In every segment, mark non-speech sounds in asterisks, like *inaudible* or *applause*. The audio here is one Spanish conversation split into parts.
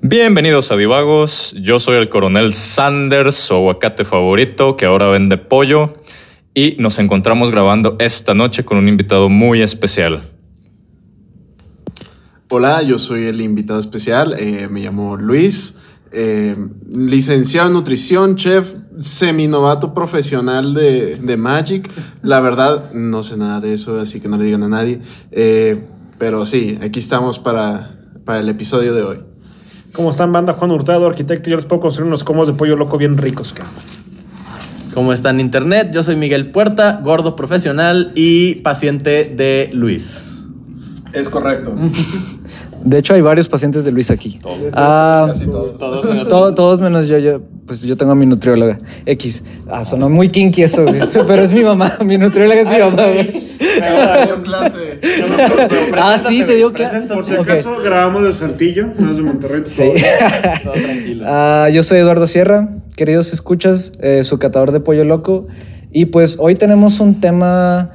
Bienvenidos a Divagos, yo soy el coronel Sanders, su aguacate favorito que ahora vende pollo y nos encontramos grabando esta noche con un invitado muy especial. Hola, yo soy el invitado especial, eh, me llamo Luis, eh, licenciado en nutrición, chef, seminovato profesional de, de Magic. La verdad, no sé nada de eso, así que no le digan a nadie. Eh, pero sí, aquí estamos para, para el episodio de hoy. ¿Cómo están, banda? Juan Hurtado, arquitecto. Yo les puedo construir unos comos de pollo loco bien ricos. cabrón. ¿Cómo está en internet? Yo soy Miguel Puerta, gordo profesional y paciente de Luis. Es correcto. *laughs* De hecho, hay varios pacientes de Luis aquí. Ah, Casi todos. to- todos menos yo, yo. Pues yo tengo a mi nutrióloga. X. Ah, sonó muy kinky eso, güey. *laughs* Pero es mi mamá. Mi nutrióloga es mi mamá, güey. clase. *laughs* Ah, sí, te digo que. Por si acaso, grabamos de Saltillo, no es de Monterrey. Sí. Todo tranquilo. Ah, yo soy Eduardo Sierra, queridos escuchas, eh, su catador de pollo loco. Y pues hoy tenemos un tema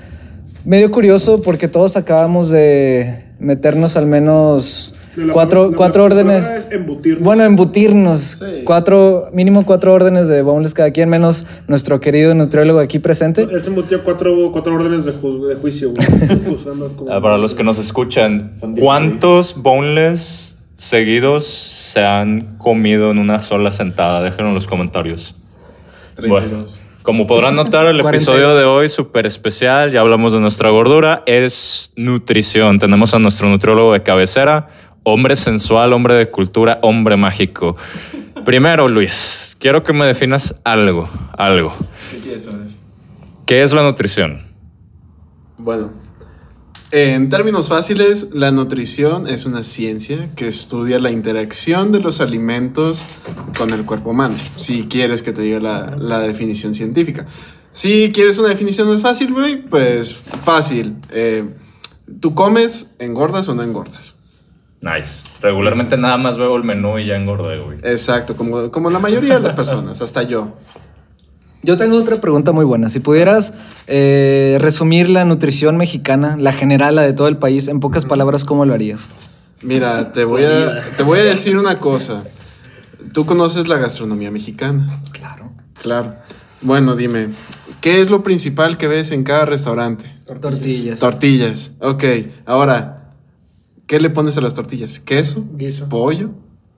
medio curioso porque todos acabamos de meternos al menos cuatro, la- cuatro la órdenes. embutirnos. Bueno, embutirnos. Sí. Cuatro, mínimo cuatro órdenes de boneless cada quien, menos nuestro querido nutriólogo aquí presente. Él se embutió cuatro, cuatro órdenes de, ju- de juicio, güey. *laughs* Pues Ah, Para los que nos escuchan, ¿cuántos boneless seguidos se han comido en una sola sentada? Déjenlo en los comentarios. Bueno, como podrán notar, el 42. episodio de hoy súper especial. Ya hablamos de nuestra gordura. Es nutrición. Tenemos a nuestro nutriólogo de cabecera, hombre sensual, hombre de cultura, hombre mágico. Primero, Luis, quiero que me definas algo, algo. ¿Qué quieres saber? ¿Qué es la nutrición? Bueno, en términos fáciles, la nutrición es una ciencia que estudia la interacción de los alimentos con el cuerpo humano. Si quieres que te diga la, la definición científica. Si quieres una definición más fácil, güey, pues fácil. Eh, ¿Tú comes, engordas o no engordas? Nice. Regularmente nada más veo el menú y ya engordé, güey. Exacto, como, como la mayoría de las *laughs* personas, hasta yo. Yo tengo otra pregunta muy buena. Si pudieras eh, resumir la nutrición mexicana, la general, la de todo el país, en pocas palabras, ¿cómo lo harías? Mira, te voy a, te voy a decir una cosa. Tú conoces la gastronomía mexicana. Claro. Claro. Bueno, dime, ¿qué es lo principal que ves en cada restaurante? Tortillas. Tortillas. Ok, ahora, ¿qué le pones a las tortillas? ¿Queso? Guiso. ¿Pollo?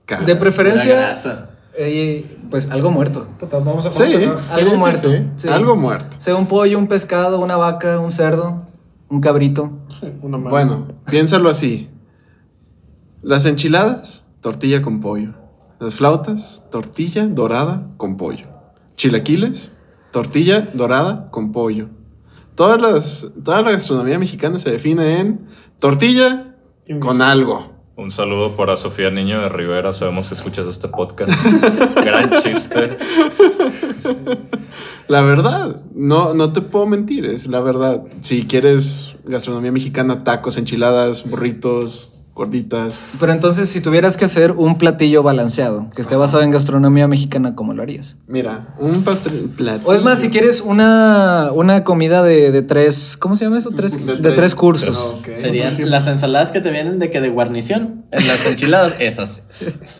Carne. de La preferencia, grasa. Eh, pues algo muerto. Puta, vamos a Sí, Algo sí, muerto. sí. Sí. Algo muerto. Sea un pollo, un pescado, una vaca, un cerdo, un cabrito. Una. Bueno, piénsalo así. Las enchiladas, tortilla con pollo. Las flautas, tortilla dorada con pollo. Chilaquiles, tortilla dorada con pollo. Todas las, toda la gastronomía mexicana se define en tortilla con algo. Un saludo para Sofía Niño de Rivera. Sabemos que escuchas este podcast. *laughs* Gran chiste. La verdad, no, no te puedo mentir, es la verdad. Si quieres gastronomía mexicana, tacos, enchiladas, burritos, gorditas. Pero entonces, si tuvieras que hacer un platillo balanceado, que esté basado en gastronomía mexicana, ¿cómo lo harías? Mira, un platillo. O es más, si quieres una, una comida de, de tres, ¿cómo se llama eso? Tres, De de, tres- tres cursos. Serían las ensaladas que te vienen de que de guarnición. En las enchiladas, esas.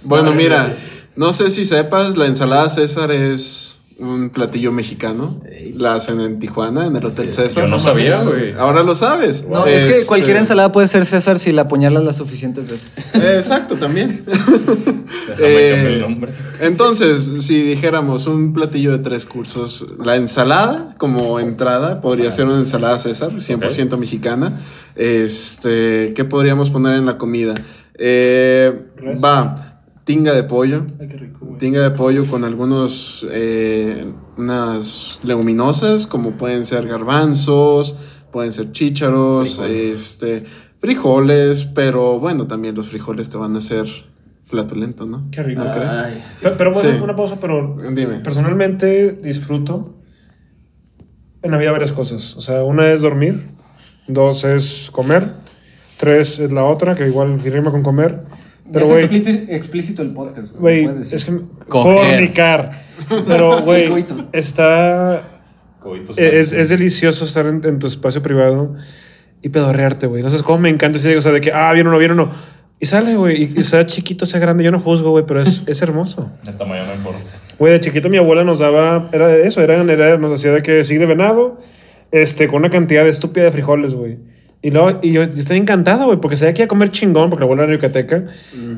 Bueno, mira, no sé si sepas, la ensalada César es un platillo mexicano. La hacen en Tijuana, en el Hotel César. Yo no sabía, güey. Ahora lo sabes. No, es que Este, cualquier ensalada puede ser César si la apuñalas las suficientes veces. eh, Exacto, también. *laughs* Déjame Eh, el nombre. Entonces, si dijéramos un platillo de tres cursos, la ensalada como entrada podría ser una ensalada César, 100% mexicana. Este, ¿qué podríamos poner en la comida? Eh, va, tinga de pollo. Ay, qué rico, güey. Tinga de pollo con algunos, eh, unas leguminosas, como pueden ser garbanzos, pueden ser chícharos, este, frijoles, pero bueno, también los frijoles te van a hacer flatulento, ¿no? Qué rico. ¿No crees? Ay, sí. Pero, pero bueno, Sí. una pausa, pero Dime. personalmente disfruto en la vida varias cosas. O sea, una es dormir, dos es comer, tres es la otra, que igual rima con comer. Pero, es güey, explícito, el podcast, güey. es que... Fornicar. Pero, *laughs* güey, está... Coitos Es, es delicioso estar en, en tu espacio privado y pedorrearte, güey. No sé cómo me encanta ese, o sea, de que, ah, viene uno, viene uno. Y sale, güey, y, y sea chiquito, sea grande, yo no juzgo, güey, pero es, es hermoso. El tamaño no importa. Güey, de chiquito mi abuela nos daba, era eso, era, era nos hacía de que sí de venado, este, con una cantidad estúpida de frijoles, güey. Y, luego, y yo, yo estaba encantado, güey, porque sabía que iba a comer chingón, porque la abuela era yucateca.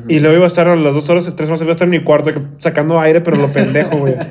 Y luego iba a estar a las dos horas, tres horas, iba a estar en mi cuarto sacando aire, pero lo pendejo, güey. *laughs*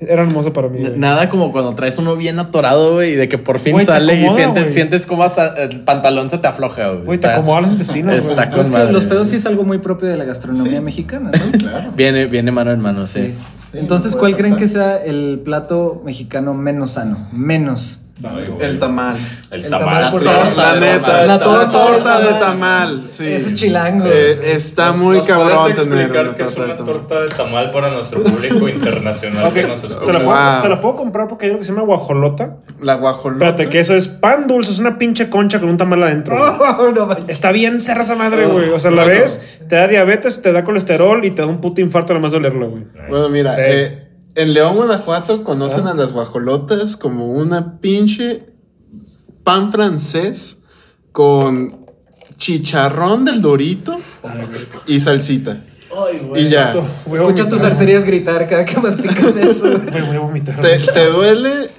Era hermoso para mí. Nada como cuando traes uno bien atorado, güey, y de que por fin sale y sientes, sientes como hasta el pantalón se te afloja, güey. Güey, te Está- acomoda los intestinos, güey. Está con madre. los pedos sí es algo muy propio de la gastronomía Sí. mexicana, ¿no? *laughs* Claro. Viene, viene mano en mano, sí. Sí. Entonces, ¿cuál creen que sea el plato mexicano menos sano? Menos. El tamal. El el tamal. La neta, la La torta torta, de tamal. Sí. Ese es chilango. Eh, está muy ¿Nos cabrón tener una es torta de una tamal. torta de tamal para nuestro público internacional Ok, que nos te la, escucha? puedo, Wow. te la puedo comprar porque hay algo que se llama guajolota. La guajolota. Espérate, que eso es pan dulce, es una pinche concha con un tamal adentro. *laughs* no manches. Está bien cerra esa madre, güey. O sea, la ves, te da diabetes, te da colesterol y te da un puto infarto nomás de olerlo, güey. Bueno, mira, Sí. eh, en León, Guanajuato, conocen a las guajolotas como una pinche pan francés con chicharrón del dorito y salsita. Y ya. Voy a Escuchas tus arterias gritar cada que masticas *laughs* eso. Güey, voy a vomitar. Te, te duele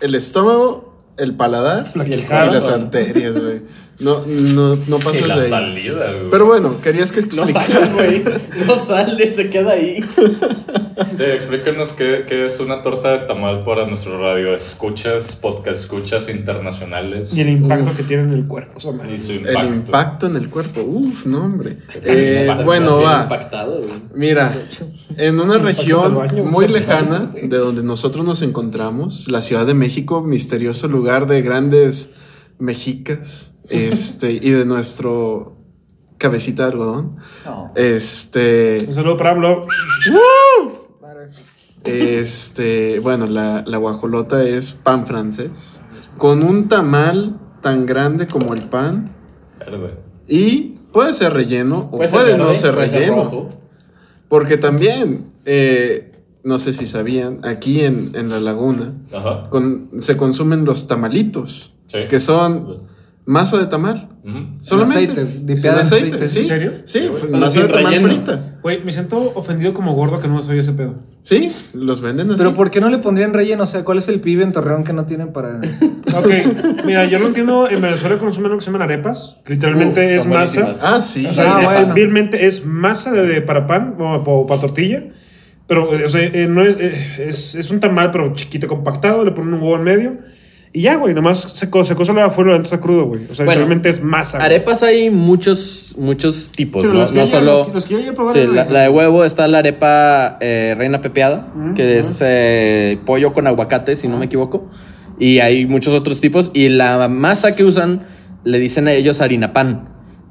el estómago, el paladar La y las arterias, güey. No, no, no pasas la de ahí. salida, güey. Pero bueno, querías que No explicara. sale, güey. No sale, se queda ahí. Sí, explíquenos qué, qué es una torta de tamal para nuestro radio. Escuchas, podcast escuchas internacionales. Y el impacto que tiene en el cuerpo. Y su El impacto. impacto en el cuerpo. Uf, no, hombre. Eh, impacto, bueno, Bien va. impactado, güey. Mira, en una región baño, muy güey. lejana de donde nosotros nos encontramos, la Ciudad de México, misterioso lugar de grandes mexicas, este, y de nuestro cabecita de algodón. No. Este, Un saludo para Pablo. este, bueno, la, la guajolota es pan francés, con un tamal tan grande como el pan, Verde. y puede ser relleno o puede, ser no verde, ser puede relleno. rojo. Porque también, eh, no sé si sabían, aquí en, en la laguna Ajá. con- se consumen los tamalitos, Sí. que son masa de tamal. Ujú. Solamente. aceite, Sin aceite, aceite. sí. ¿En serio? Sí, masa de tamal relleno. frita. Güey, me siento ofendido como gordo que no soy ese pedo. Sí, los venden así. Pero ¿por qué no le pondrían relleno? O sea, ¿cuál es el pibe en Torreón que no tienen para...? *laughs* Ok, mira, yo lo entiendo. En Venezuela consumen lo que se llaman arepas. Literalmente Uf, es masa. buenísimas. Ah, sí. O sea, Ah, bueno. vilmente es masa de, de- para pan o, o para tortilla. Pero, eh, o sea, eh, no es, eh, es, es un tamal, pero chiquito, compactado. Le ponen un huevo en medio. Y ya, güey, nomás se, co se cose la afuera antes está crudo, güey. O sea, Bueno, literalmente es masa. güey. Arepas hay muchos, muchos tipos, Sí, ¿no? los que no yo- solo... los los que yo Sí, la, de huevo está la arepa eh, reina pepeada, Mm, que es eh, pollo con aguacate, si no me equivoco. Y hay muchos otros tipos. Y la masa que usan le dicen a ellos harina pan,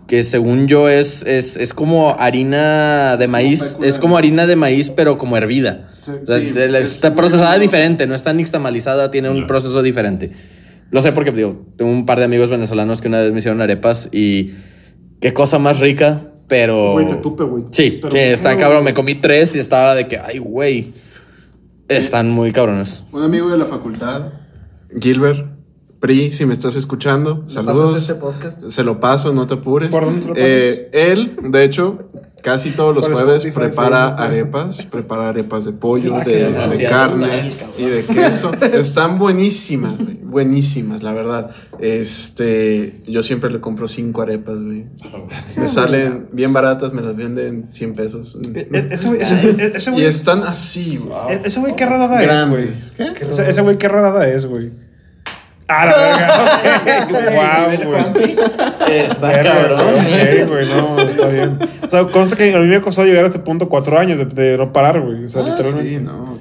que según yo es, es, es como harina de maíz, es como harina de maíz, pero como hervida. Sí, de- es está procesada diferente, no está nixtamalizada, tiene un proceso diferente. Lo sé porque, digo, tengo un par de amigos venezolanos que una vez me hicieron arepas y qué cosa más rica, pero... Güey, te tupe, güey. Sí, Pero- sí, está no, cabrón. Me comí tres y estaba de que, ay, güey. Están muy cabrones. Un amigo de la facultad, Gilbert, Pri, si me estás escuchando, saludos. este podcast? Se lo paso, no te apures. ¿Por dónde te lo pasas? Eh, él, de hecho, casi todos los jueves Spotify, prepara Facebook. arepas, prepara arepas de pollo, Ah, de, carne y de queso. *laughs* Están buenísimas, güey, buenísimas, la verdad. Este, yo siempre le compro cinco arepas, güey. Me salen bien baratas, me las venden 100 pesos. Ese güey, ese- ese Y están así, güey. eh, ese güey, qué rodada es, güey. Ese güey, qué rodada es, güey. Ah, la verga. *laughs* Wow, güey. Está Verga, cabrón, güey. no, está bien. O sea, consta que a mí me ha costado llegar a este punto cuatro años de, de no parar, güey. O sea, Ah, literalmente. sí, no.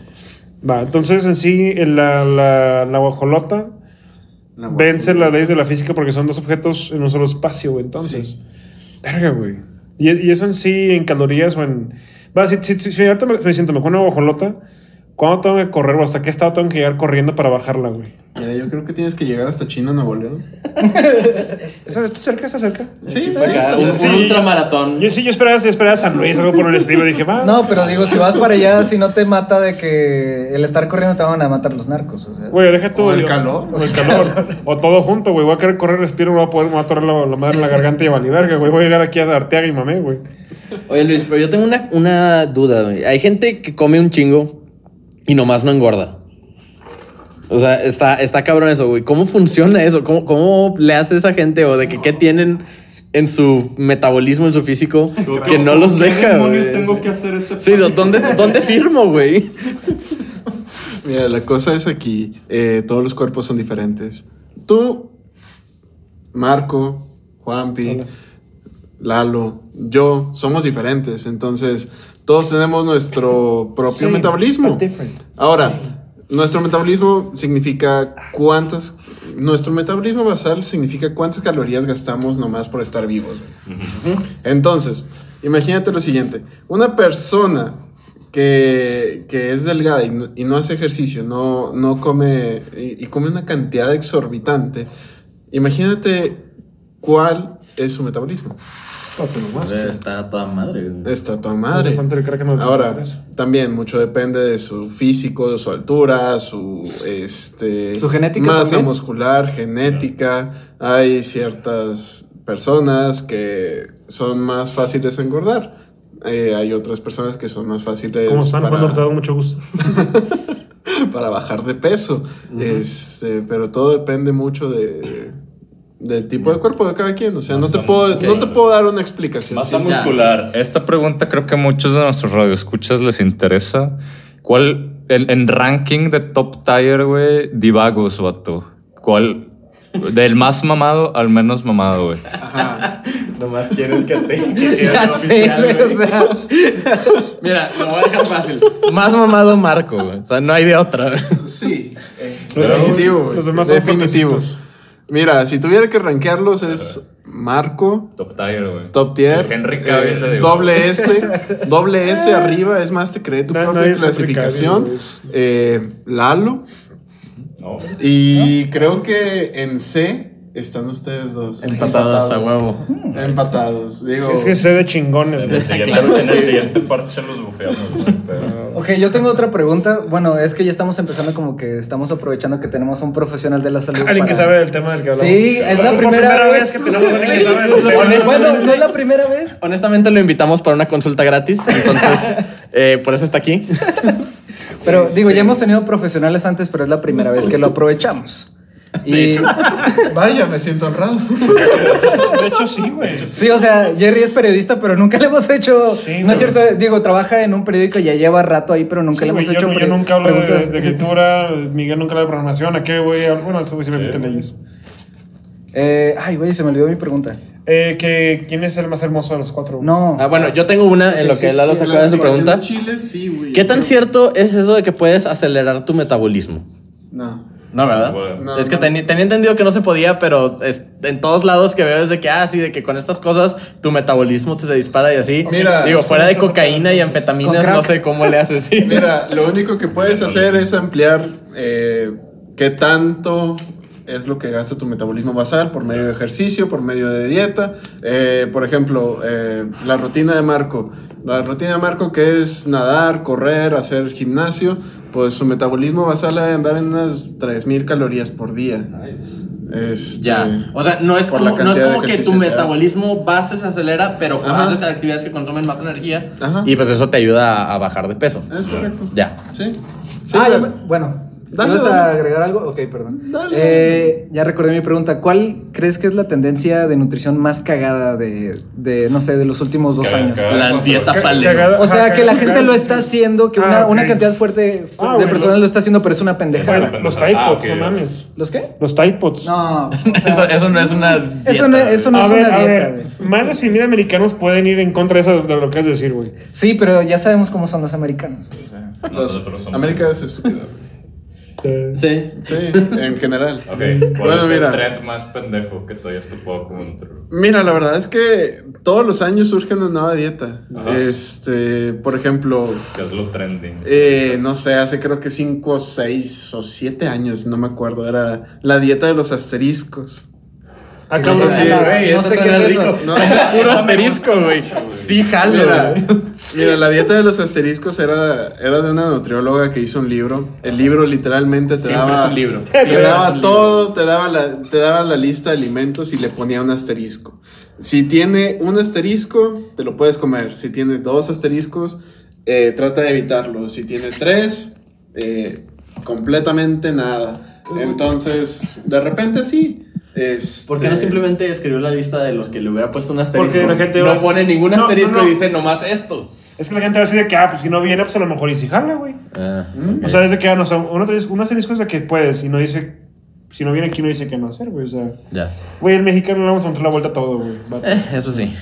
Va, entonces en sí, en la, la, la guajolota La vence las leyes de la física porque son dos objetos en un solo espacio, güey. Entonces, verga, güey. Y, y eso en sí, en calorías o en. Va, si, si, si, si ahorita me, me siento, me como una guajolota, ¿Cuándo tengo que correr? güey? ¿Hasta qué estado tengo que llegar corriendo para bajarla, güey? Mira, yo creo que tienes que llegar hasta China, Nuevo León. *laughs* ¿Está, cerca? ¿Está cerca? Sí, sí, está un, un cerca. ultramaratón. Yo sí, yo esperaba, yo esperaba San Luis, algo por el estilo. Dije, va. No, pero digo, si vas para allá, si no te mata de que el estar corriendo te van a matar los narcos. O sea. Güey, deja todo. O el yo- calor. O el calor. o todo junto, güey. Voy a querer correr, respiro, no voy a poder, me voy a atorar la, la madre en la garganta y verga, güey. Voy a llegar aquí a Arteaga y mamé, güey. Oye, Luis, pero yo tengo una, una duda, güey. Hay gente que come un chingo y nomás no engorda. O sea, está, está cabrón eso, güey. ¿Cómo funciona eso? ¿Cómo, ¿Cómo le hace esa gente? ¿O de que qué tienen en su metabolismo, en su físico, que no los deja, güey? tengo que hacer ese Sí, ¿dónde, ¿dónde firmo, güey? Mira, la cosa es aquí, eh, todos los cuerpos son diferentes. Tú, Marco, Juanpi, Lalo, yo, somos diferentes. Entonces, todos tenemos nuestro propio Sí, metabolismo. Ahora, nuestro metabolismo significa cuántas... Nuestro metabolismo basal significa cuántas calorías gastamos nomás por estar vivos. Entonces, imagínate lo siguiente. Una persona que, que es delgada y no, y no hace ejercicio, no, no come y, y come una cantidad exorbitante, imagínate cuál es su metabolismo. Debe estar a toda madre. Está a toda madre. ¿Cuánto le cree que no- Ahora, también mucho depende de su físico, de su altura, su este ¿Su genética masa también? muscular, genética. Hay ciertas personas que son más fáciles a engordar. Eh, hay otras personas que son más fáciles ¿Cómo están? para, Bueno, te ha dado mucho gusto. *laughs* para bajar de peso. este, pero todo depende mucho de del tipo de cuerpo de cada quien. O sea, no te, puedo, no te puedo dar una explicación. Masa Sí, ya. muscular. Esta pregunta creo que a muchos de nuestros radioescuchas les interesa. ¿Cuál, en, en ranking de top tier, güey, divagos, vato? ¿Cuál? Del más mamado al menos mamado, güey. Nomás quieres que te. que *laughs* Ya sé, oficial, güey, o sea. Mira, lo voy a dejar fácil. Más mamado Marco, güey. O sea, no hay de otra. güey. Sí, eh, definitivo, los demás son definitivo. fuertecitos. Mira, si tuviera que rankearlos es Marco, Top tier, güey. top tier, El Henry Cavill eh, doble S, *laughs* doble S arriba, es más, te creé tu propia clasificación. Cavill, Eh, Lalo, No. y creo que en C están ustedes dos. Empatados a huevo. Empatados, digo. Es que sé de chingones, En güey. el siguiente, en el siguiente parche los bufeamos, güey. pero- Ok, yo tengo otra pregunta. Bueno, es que ya estamos empezando como que estamos aprovechando que tenemos a un profesional de la salud. Alguien que sabe del tema del que hablamos. Sí, es la primera, vez que tenemos a alguien que sabe del Sí. tema. Bueno, no es la primera vez. Honestamente lo invitamos para una consulta gratis, entonces *laughs* eh, por eso está aquí. Pero Este- digo, ya hemos tenido profesionales antes, pero es la primera vez que lo aprovechamos. Y *laughs* Vaya, me siento honrado. De hecho, sí, güey. sí, o sea, Jerry es periodista, pero nunca le hemos hecho. Sí, no es cierto, digo, trabaja en un periódico y ya lleva rato ahí, pero nunca Sí, le hemos güey, hecho. yo, yo pre- nunca hablo de, preguntas. de escritura, Miguel nunca habla de programación, ¿a qué güey? Bueno, eso güey sí me meten ellos. Eh, ay, güey, se me olvidó mi pregunta. Eh, que, ¿Quién es el más hermoso de los cuatro? No. Ah, bueno, yo tengo una en lo que Lalo sí, se acaba de su pregunta. de Chile, sí, güey. ¿Qué tan cierto es eso de que puedes acelerar tu metabolismo? No. No, ¿verdad? Bueno. No, es que teni- tenía entendido que no se podía, pero es- en todos lados que veo es de que, ah, sí, de que con estas cosas tu metabolismo te se dispara y así. Mira, Digo, fuera de cocaína y anfetaminas, no sé cómo le haces, sí. *laughs* Mira, lo único que puedes hacer es ampliar eh, qué tanto es lo que gasta tu metabolismo basal por medio de ejercicio, por medio de dieta. Eh, por ejemplo, eh, la rutina de Marco. La rutina de Marco que es nadar, correr, hacer gimnasio, pues su metabolismo basal ha de andar en unas 3.000 calorías por día. Este, Ya. O sea, no es como, no es como que tu metabolismo base se acelera, pero Ajá. haces actividades que consumen más energía. Ajá. Y pues eso te ayuda a, a bajar de peso. Es correcto. Ya. Sí. Sí, ah, ya bueno. Dale, ¿Ibas a agregar algo? Ok, perdón. Dale, Eh, ya recordé mi pregunta. ¿Cuál crees que es la tendencia de nutrición más cagada de, de no sé, de los últimos dos Caga- años? caga- La dieta paleo. cagada- O sea, que la cagada- gente lo está haciendo, que una, Ah, ok. una cantidad fuerte Ah, de bueno. personas lo está haciendo, pero es una pendejada. Bueno, Los Ah, Tide Pods, no mames. ¿Los qué? Los Tide Pods. No. o *laughs* sea, Eso, eso no es una. Dieta, Eso no- eso no- a es ver, una a dieta, ver, más de 100 mil americanos pueden ir en contra de eso de lo que es decir, güey. sí, pero ya sabemos cómo son los americanos. Los- Nosotros somos- América es estúpida. Sí. Sí, en general. Ok, ¿cuál Bueno, es mira. el trend más pendejo que te hayas topado como? Mira, la verdad es que todos los años surge una nueva dieta. Ajá. Este, por ejemplo, ¿Qué es lo trending? eh, no sé, hace creo que 5, 6 o 7 años, no me acuerdo, era la dieta de los asteriscos. Ah, No la- Güey, no sé qué es rico. eso. No, Es puro asterisco, güey. Sí, jalo. Mira, mira, la dieta de los asteriscos era, era de una nutrióloga que hizo un libro. El libro literalmente te Siempre daba, es un libro. te daba un todo, te daba, la, te daba la lista de alimentos y le ponía un asterisco. Si tiene un asterisco, te lo puedes comer. Si tiene dos asteriscos, eh, trata de evitarlo. Si tiene tres, eh, completamente nada. Entonces, de repente sí. Este, ¿Por qué no simplemente escribió la lista de los que le hubiera puesto un asterisco? Porque la gente no va- pone ningún No, no, asterisco no. y dice nomás esto. Es que la gente va a decir de que, ah, pues si no viene, pues a lo mejor y si jala, güey. O sea, desde que, ah, no, o sea, un asterisco un asterisco es de que puedes y no dice, si no viene aquí no dice qué no hacer, güey. O sea, ya. güey, el mexicano le vamos a encontrar la vuelta a todo, güey. Eh, eso sí.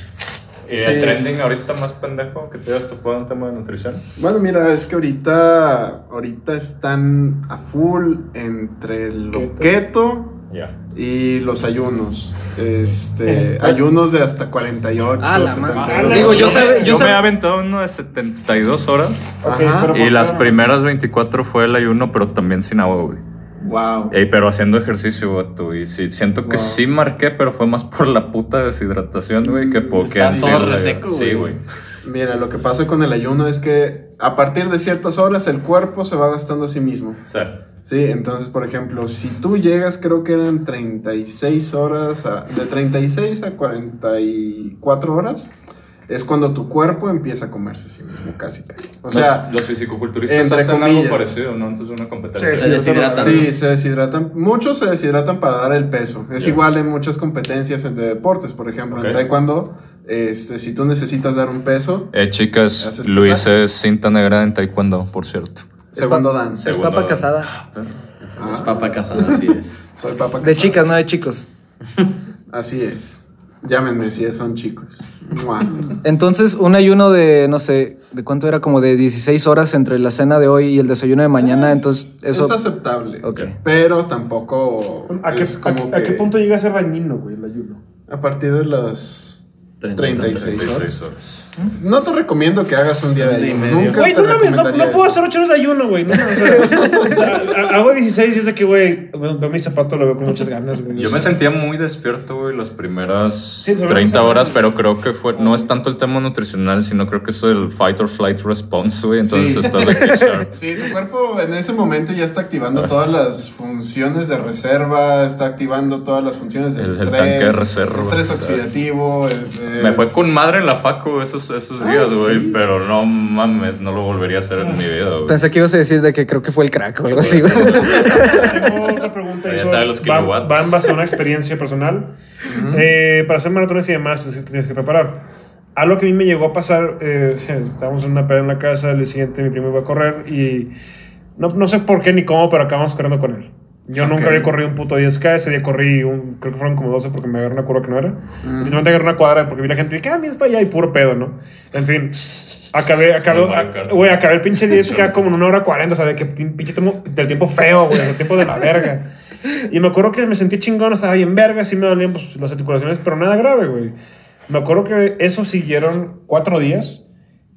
¿Y Sí. el trending ahorita más pendejo que te hayas topado en tema de nutrición? Bueno, mira, es que ahorita, ahorita están a full entre lo keto Y los ayunos. Este, *laughs* ayunos de hasta 48, Ah, la 72 madre. Digo, yo sabe- Yo, yo me he aventado uno de 72 horas. Ok, Ajá. pero Y ¿por las primeras 24 fue el ayuno, pero también sin agua, güey. Wow. Ey, pero haciendo ejercicio, vato. Y sí, siento que Wow. sí marqué, pero fue más por la puta deshidratación, güey, que por que Estás todo güey. Sí, güey. Mira, lo que pasa con el ayuno es que a partir de ciertas horas el cuerpo se va gastando a sí mismo. Sí, entonces, por ejemplo, si tú llegas, creo que eran 36 horas, a- de 36 a 44 horas, es cuando tu cuerpo empieza a comerse a sí mismo, casi, casi. O sea, los, los fisicoculturistas entre hacen algo comillas. parecido, ¿no? Antes de una competencia. Sí, Se deshidratan. Sí, se deshidratan. Muchos se deshidratan para dar el peso. Es igual en muchas competencias de deportes. Por ejemplo, Ok. en taekwondo, este, si tú necesitas dar un peso, Eh, chicas, ¿Haces Luis es cinta negra en taekwondo, por cierto. segundo pa- dan. Es papa casada. Es papa casada, así es. *laughs* Soy papa De casado. chicas, no de chicos. *laughs* Así es. Llámenme si son chicos. Entonces, un ayuno de, no sé, ¿de cuánto era? Como de 16 horas entre la cena de hoy y el desayuno de mañana. Entonces, eso. Es aceptable. Ok. Pero tampoco. ¿A qué, es a, como qué- a que qué punto llega a ser dañino, güey, el ayuno? A partir de las 36 36 horas. horas. No te recomiendo que hagas un día de ayuno. Nunca Güey, te no mames, no, no puedo eso. hacer 8 horas de ayuno, güey. No, o sea, *laughs* hago 16 y es de que, güey, veo mi zapato, lo veo con muchas ganas, güey. Yo me sea, sentía muy despierto, güey, las primeras Sí, te 30 vamos a- horas, pero creo que fue, no es tanto el tema nutricional, sino creo que es el fight or flight response, güey. Entonces Sí. estás de. *laughs* Sí, tu cuerpo en ese momento ya está activando todas las funciones de reserva, está activando todas las funciones de El- el estrés, tanque de reserva, estrés oxidativo. eh, Me fue con madre en la facu esos, esos Ah, días, güey, sí. pero no mames, no lo volvería a hacer en mi vida, güey. Pensé que ibas a decir de que creo que fue el crack o algo así, güey. Tengo otra pregunta eso va, en base a una experiencia personal. Eh, para hacer maratones y demás, es que te tienes que preparar. Algo que a mí me llegó a pasar, eh, *laughs* estábamos en una peda en la casa, el siguiente mi primo iba a correr y no, no sé por qué ni cómo, pero acabamos corriendo con él. Yo Ok. nunca había corrido un puto 10K, ese día corrí, un, creo que fueron como 12 porque me agarré una curva que no era. Literalmente agarré una cuadra porque vi la gente y que, ah, mira, es para allá y puro pedo, ¿no? En fin, acabé, acabé, güey, acabé el pinche 10K como en una hora 40, o sea, de que pin- pinche tiempo, del tiempo feo, güey, del tiempo de la verga. Y me acuerdo que me sentí chingón, estaba bien verga, sí me dolían pues, las articulaciones, pero nada grave, güey. Me acuerdo que eso siguieron cuatro días,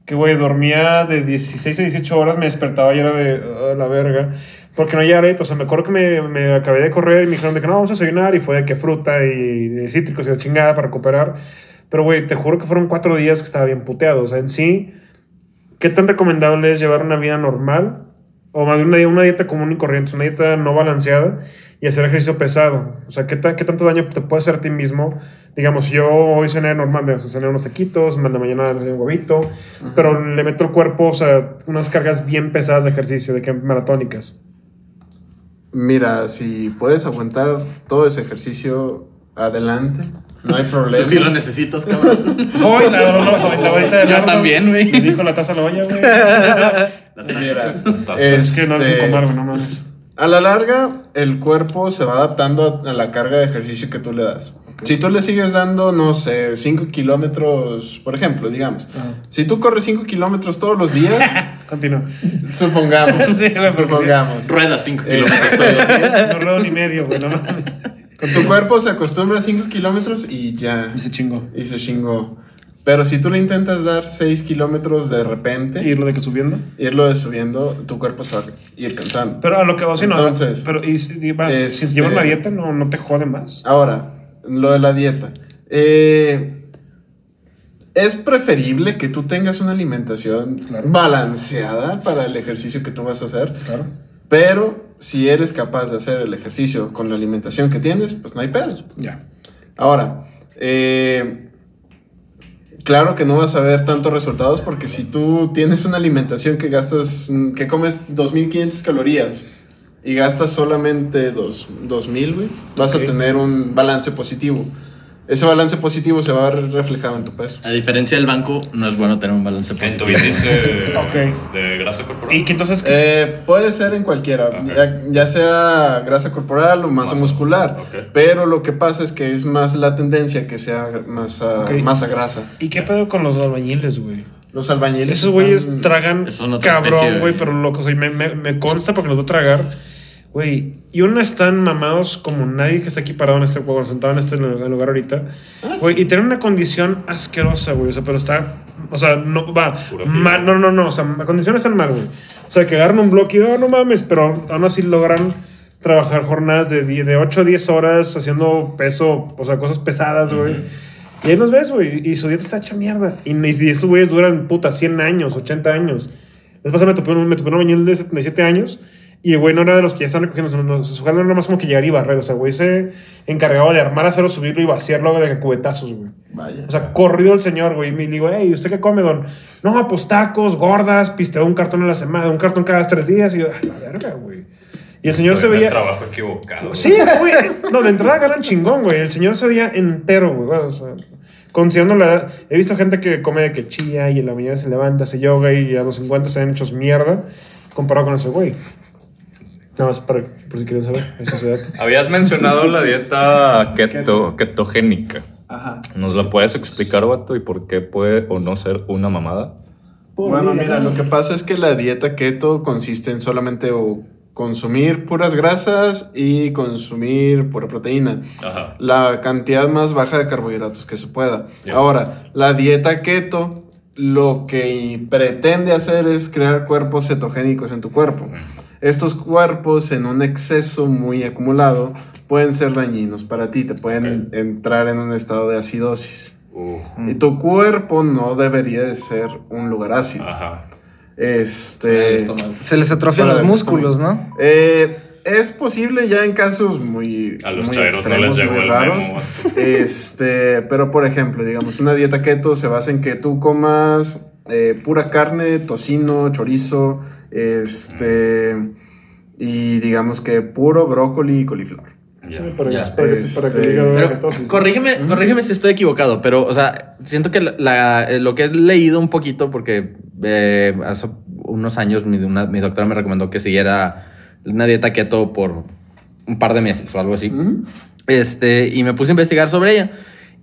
que, güey, dormía de 16 a 18 horas, me despertaba y era de "Ah, la verga, porque no llegué o sea, me acuerdo que me, me acabé de correr y me dijeron de que no, vamos a desayunar, y fue de que fruta y de cítricos y de chingada para recuperar. Pero, güey, te juro que fueron cuatro días que estaba bien puteado, o sea, en sí, ¿qué tan recomendable es llevar una vida normal? O más bien una, una dieta común y corriente, una dieta no balanceada y hacer ejercicio pesado. O sea, ¿qué, ta- qué tanto daño te puede hacer a ti mismo? Digamos, yo hoy cené normal, o sea, cené unos taquitos, de mañana cené un huevito, pero le meto al cuerpo, o sea, unas cargas bien pesadas de ejercicio, de que maratónicas. Mira, si puedes aguantar todo ese ejercicio, adelante. No hay *laughs* Tú problema. sí lo necesitas, cabrón. *laughs* Hoy la, la, la, la varita de Yo también, güey. Me dijo la taza la olla, güey. *laughs* Mira, Entonces, Es que no es este, un comer, güey, no mames. A la larga, el cuerpo se va adaptando a la carga de ejercicio que tú le das. Si tú le sigues dando, no sé, 5 kilómetros, por ejemplo, digamos. Si tú corres 5 kilómetros todos los días, *laughs* Continúa. supongamos, *laughs* Sí, supongamos. Rueda 5 Eh, kilómetros *laughs* todos los días. No ruedo ni medio, güey, no mames. Tu cuerpo se acostumbra a 5 kilómetros y ya. Y se chingó. Y se chingó. Pero si tú le intentas dar 6 kilómetros de repente, Y lo de que subiendo. irlo de subiendo, tu cuerpo se va a ir cansando. Pero a lo que va, sí, no. Entonces, pero y, si- y va, si este- llevas una dieta, no, no te jode más. Ahora, lo de la dieta. Eh, es preferible que tú tengas una alimentación balanceada para el ejercicio que tú vas a hacer. Claro. Pero si eres capaz de hacer el ejercicio con la alimentación que tienes, pues no hay pedo. Ya. Ahora, eh, claro que no vas a ver tantos resultados porque si tú tienes una alimentación que gastas, que comes 2500 calorías y gastas solamente dos- 2000, güey, vas a tener un balance positivo. Ese balance positivo se va a ver reflejado en tu peso. A diferencia del banco, no es bueno tener un balance En tu positivo. índice *laughs* Ok. de grasa corporal. Y que entonces. Eh, puede ser en cualquiera, ya, ya sea grasa corporal o masa Masa. muscular, Ok. pero lo que pasa es que es más la tendencia que sea masa, masa grasa. ¿Y qué pedo con los albañiles, güey? Los albañiles Esos güeyes están- tragan cabrón, güey. pero loco. O sea, y me, me, me consta porque los voy a tragar. Güey, y uno están mamados como nadie que está aquí parado en este juego, sentado en este lugar ahorita. Ah, Güey, sí. y tienen una condición asquerosa, güey. O sea, pero está. O sea, no va. Mal, no, no, no. O sea, las condiciones están mal, güey. O sea, que agarran un bloque y, oh, no mames, pero aún así logran trabajar jornadas de, die- de 8 a 10 horas haciendo peso, o sea, cosas pesadas, güey. Y ahí los ves, güey, y su dieta está hecha mierda. Y, y estos güeyes duran, puta, 100 años, 80 años. Después me topé un, me topé un albañil de 77 años y el güey no era de los que ya están recogiendo, no, no, su jale no era más como que llegar y barrer. O sea, güey se encargaba de armar acero, subirlo y vaciarlo de cubetazos, güey. Vaya. O sea, corrido el señor, güey. Y me digo, hey, ¿usted qué come, don? No, pues tacos, gordas, pisteo un cartón a la semana, un cartón cada tres días. Y yo, "Ay, la verga, güey. Y el señor Estoy se veía. trabajo equivocado. Sí, güey. No, de entrada ganan chingón, güey. El señor se veía entero, güey. Bueno, o sea, considerando la edad. He visto gente que come de que chilla y en la mañana se levanta, hace yoga y a los 50 se han hechos mierda. Comparado con ese güey. Nada más para, por si quieren saber. Ese dato. *laughs* Habías mencionado la dieta keto, ketogénica. Ajá. ¿Nos la puedes explicar, vato, y por qué puede o no ser una mamada? Bueno, mira, lo que pasa es que la dieta keto consiste en solamente o consumir puras grasas y consumir pura proteína. Ajá. La cantidad más baja de carbohidratos que se pueda. Ahora, la dieta keto lo que pretende hacer es crear cuerpos cetogénicos en tu cuerpo. Estos cuerpos en un exceso muy acumulado pueden ser dañinos para ti, te pueden entrar en un estado de acidosis. Uh, Y tu cuerpo no debería de ser un lugar ácido. ajá. Este. Se les atrofian los músculos. ¿no? Eh, es posible ya en casos muy, A los muy chairos no extremos, les muy raros. Este, pero por ejemplo, digamos, una dieta keto se basa en que tú comas eh, pura carne, tocino, chorizo, este, y digamos que puro brócoli y coliflor. Para que Pero corrígeme, corrígeme si estoy equivocado, pero, o sea, siento que la- la- eh, lo que he leído un poquito, porque eh, hace unos años mi, una- mi doctora me recomendó que siguiera una dieta keto por un par de meses o algo así. Este, y me puse a investigar sobre ella.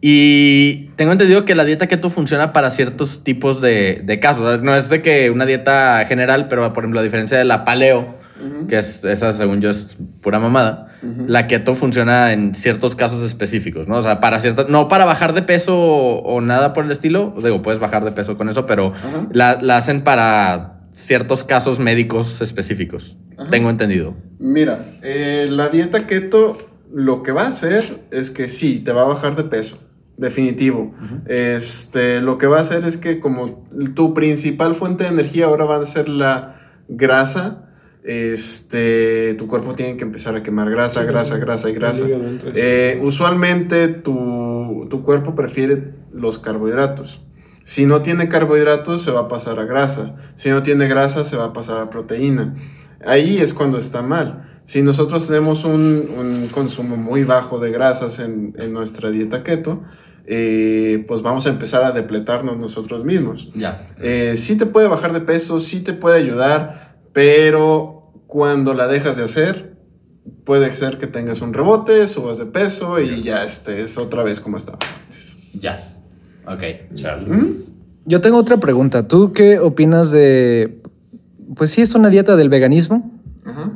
Y tengo entendido que la dieta keto funciona para ciertos tipos de, de casos. No es de que una dieta general, pero por ejemplo, a diferencia de la paleo, que es, esa según yo es pura mamada, la keto funciona en ciertos casos específicos, ¿no? O sea, para ciertas, no para bajar de peso o, o nada por el estilo. Digo, puedes bajar de peso con eso, pero la, la hacen para ciertos casos médicos específicos. Tengo entendido. Mira, eh, la dieta keto lo que va a hacer es que sí, te va a bajar de peso. Definitivo. Este, lo que va a hacer es que como tu principal fuente de energía ahora va a ser la grasa, este, tu cuerpo tiene que empezar a quemar grasa, grasa, grasa y grasa. Eh, usualmente tu, tu cuerpo prefiere los carbohidratos. Si no tiene carbohidratos, se va a pasar a grasa. Si no tiene grasa, se va a pasar a proteína. Ahí es cuando está mal. Si nosotros tenemos un, un consumo muy bajo de grasas en, en nuestra dieta keto, eh, pues vamos a empezar a depletarnos nosotros mismos. Ya. Eh, sí te puede bajar de peso, sí te puede ayudar, pero cuando la dejas de hacer, puede ser que tengas un rebote, subas de peso y ya estés otra vez como estabas antes. Ya. Ok. Yo tengo otra pregunta. ¿Tú qué opinas de... Pues sí, es una dieta del veganismo. Ajá.